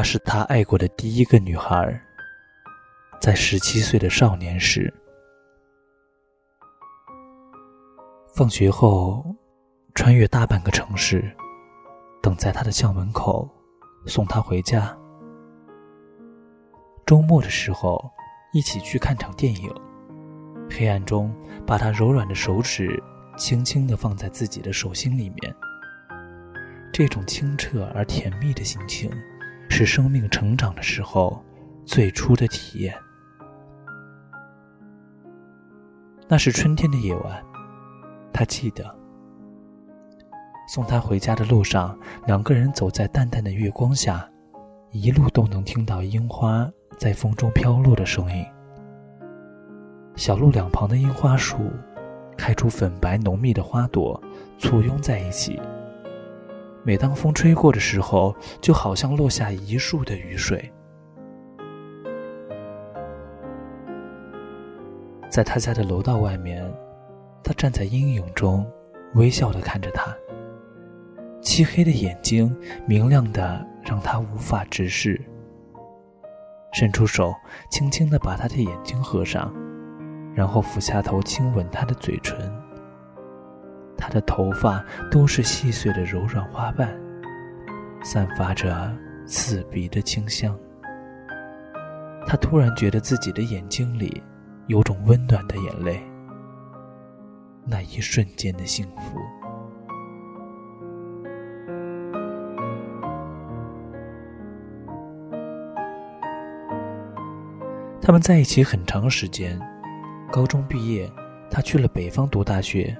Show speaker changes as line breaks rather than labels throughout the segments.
那是他爱过的第一个女孩，在十七岁的少年时，放学后穿越大半个城市，等在他的校门口送他回家。周末的时候一起去看场电影，黑暗中把他柔软的手指轻轻地放在自己的手心里面，这种清澈而甜蜜的心情。是生命成长的时候最初的体验。那是春天的夜晚，他记得。送他回家的路上，两个人走在淡淡的月光下，一路都能听到樱花在风中飘落的声音。小路两旁的樱花树，开出粉白浓密的花朵，簇拥在一起。每当风吹过的时候，就好像落下一束的雨水。在他家的楼道外面，他站在阴影中，微笑的看着他。漆黑的眼睛明亮的让他无法直视。伸出手，轻轻的把他的眼睛合上，然后俯下头亲吻他的嘴唇。他的头发都是细碎的柔软花瓣，散发着刺鼻的清香。他突然觉得自己的眼睛里有种温暖的眼泪，那一瞬间的幸福。他们在一起很长时间，高中毕业，他去了北方读大学。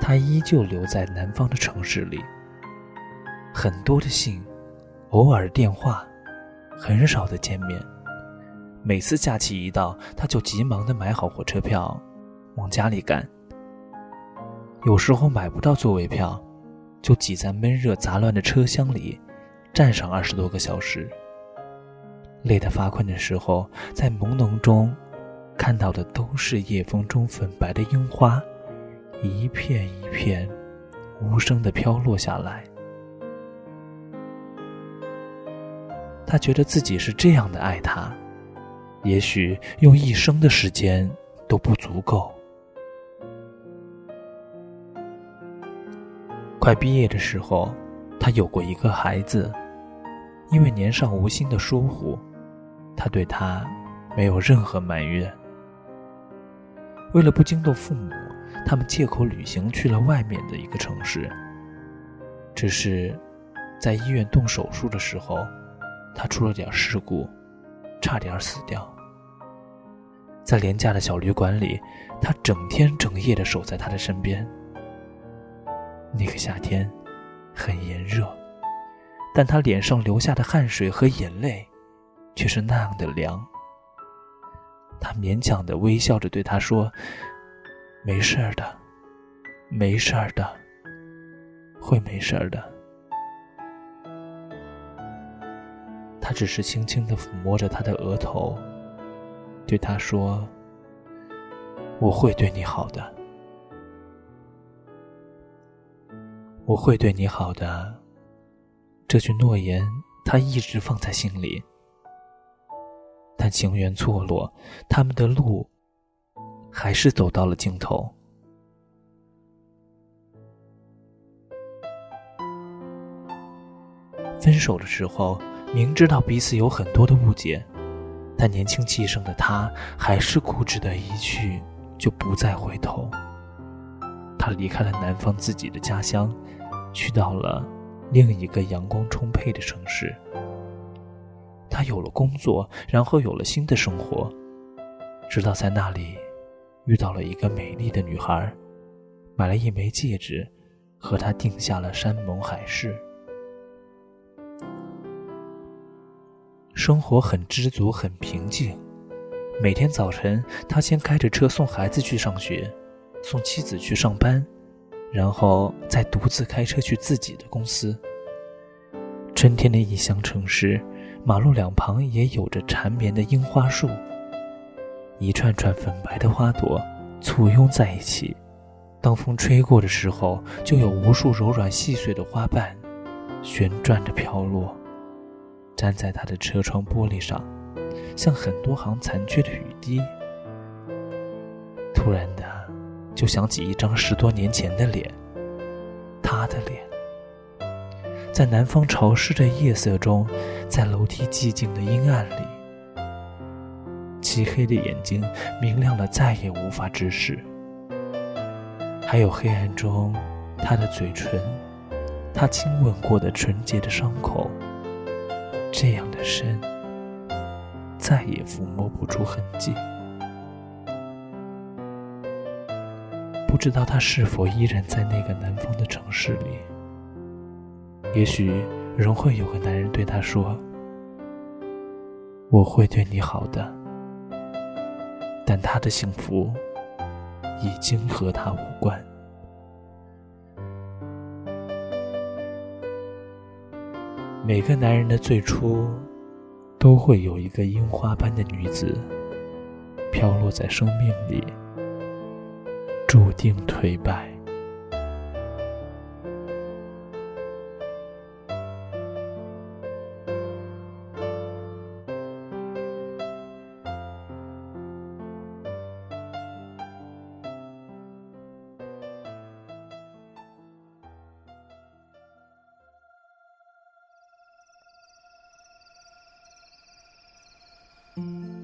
他依旧留在南方的城市里。很多的信，偶尔电话，很少的见面。每次假期一到，他就急忙的买好火车票，往家里赶。有时候买不到座位票，就挤在闷热杂乱的车厢里，站上二十多个小时。累得发困的时候，在朦胧中，看到的都是夜风中粉白的樱花。一片一片，无声的飘落下来。他觉得自己是这样的爱他，也许用一生的时间都不足够。快毕业的时候，他有过一个孩子，因为年少无心的疏忽，他对他没有任何埋怨。为了不惊动父母。他们借口旅行去了外面的一个城市。只是，在医院动手术的时候，他出了点事故，差点死掉。在廉价的小旅馆里，他整天整夜的守在他的身边。那个夏天，很炎热，但他脸上流下的汗水和眼泪，却是那样的凉。他勉强的微笑着对他说。没事儿的，没事儿的，会没事儿的。他只是轻轻的抚摸着他的额头，对他说：“我会对你好的，我会对你好的。”这句诺言他一直放在心里，但情缘错落，他们的路还是走到了尽头。分手的时候，明知道彼此有很多的误解，但年轻气盛的他还是固执的一去就不再回头。他离开了南方自己的家乡，去到了另一个阳光充沛的城市。他有了工作，然后有了新的生活，直到在那里遇到了一个美丽的女孩，买了一枚戒指，和她定下了山盟海誓。生活很知足，很平静。每天早晨，他先开着车送孩子去上学，送妻子去上班，然后再独自开车去自己的公司。春天的异乡城市，马路两旁也有着缠绵的樱花树。一串串粉白的花朵簇拥在一起，当风吹过的时候，就有无数柔软细碎的花瓣旋转着飘落。粘在他的车窗玻璃上，像很多行残缺的雨滴。突然的，就想起一张十多年前的脸，他的脸，在南方潮湿的夜色中，在楼梯寂静的阴暗里，漆黑的眼睛明亮了，再也无法直视。还有黑暗中，他的嘴唇，他亲吻过的纯洁的伤口。这样的深，再也抚摸不出痕迹。不知道他是否依然在那个南方的城市里？也许仍会有个男人对他说：“我会对你好的。”但他的幸福已经和他无关。每个男人的最初，都会有一个樱花般的女子，飘落在生命里，注定颓败。
Música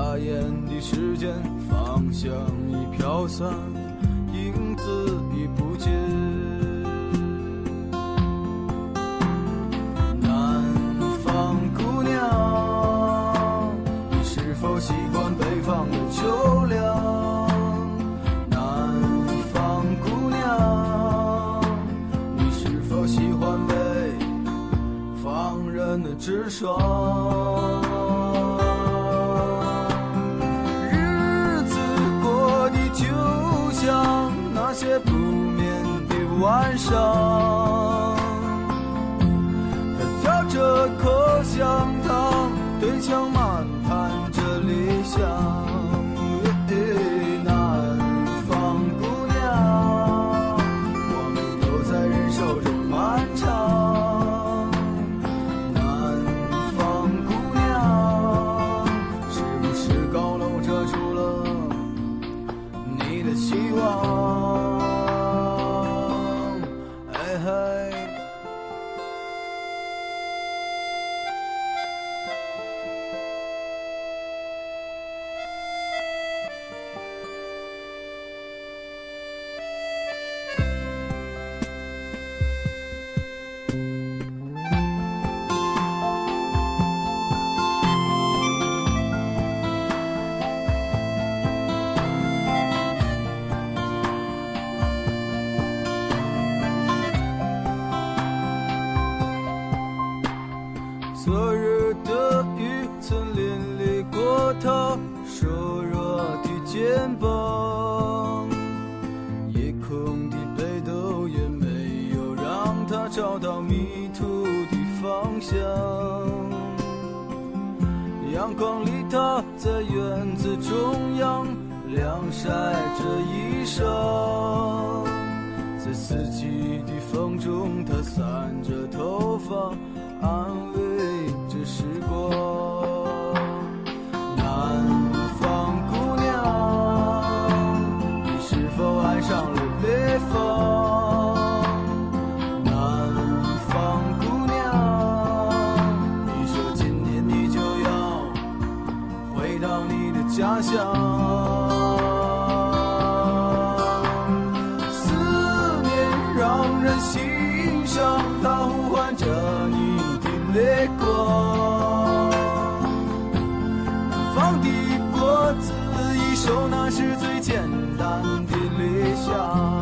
眨眼的时间，芳香已飘散，将。阳光里她在院子中央晾晒着衣裳在四季的风中她散着头发安慰修那是最简单的理想。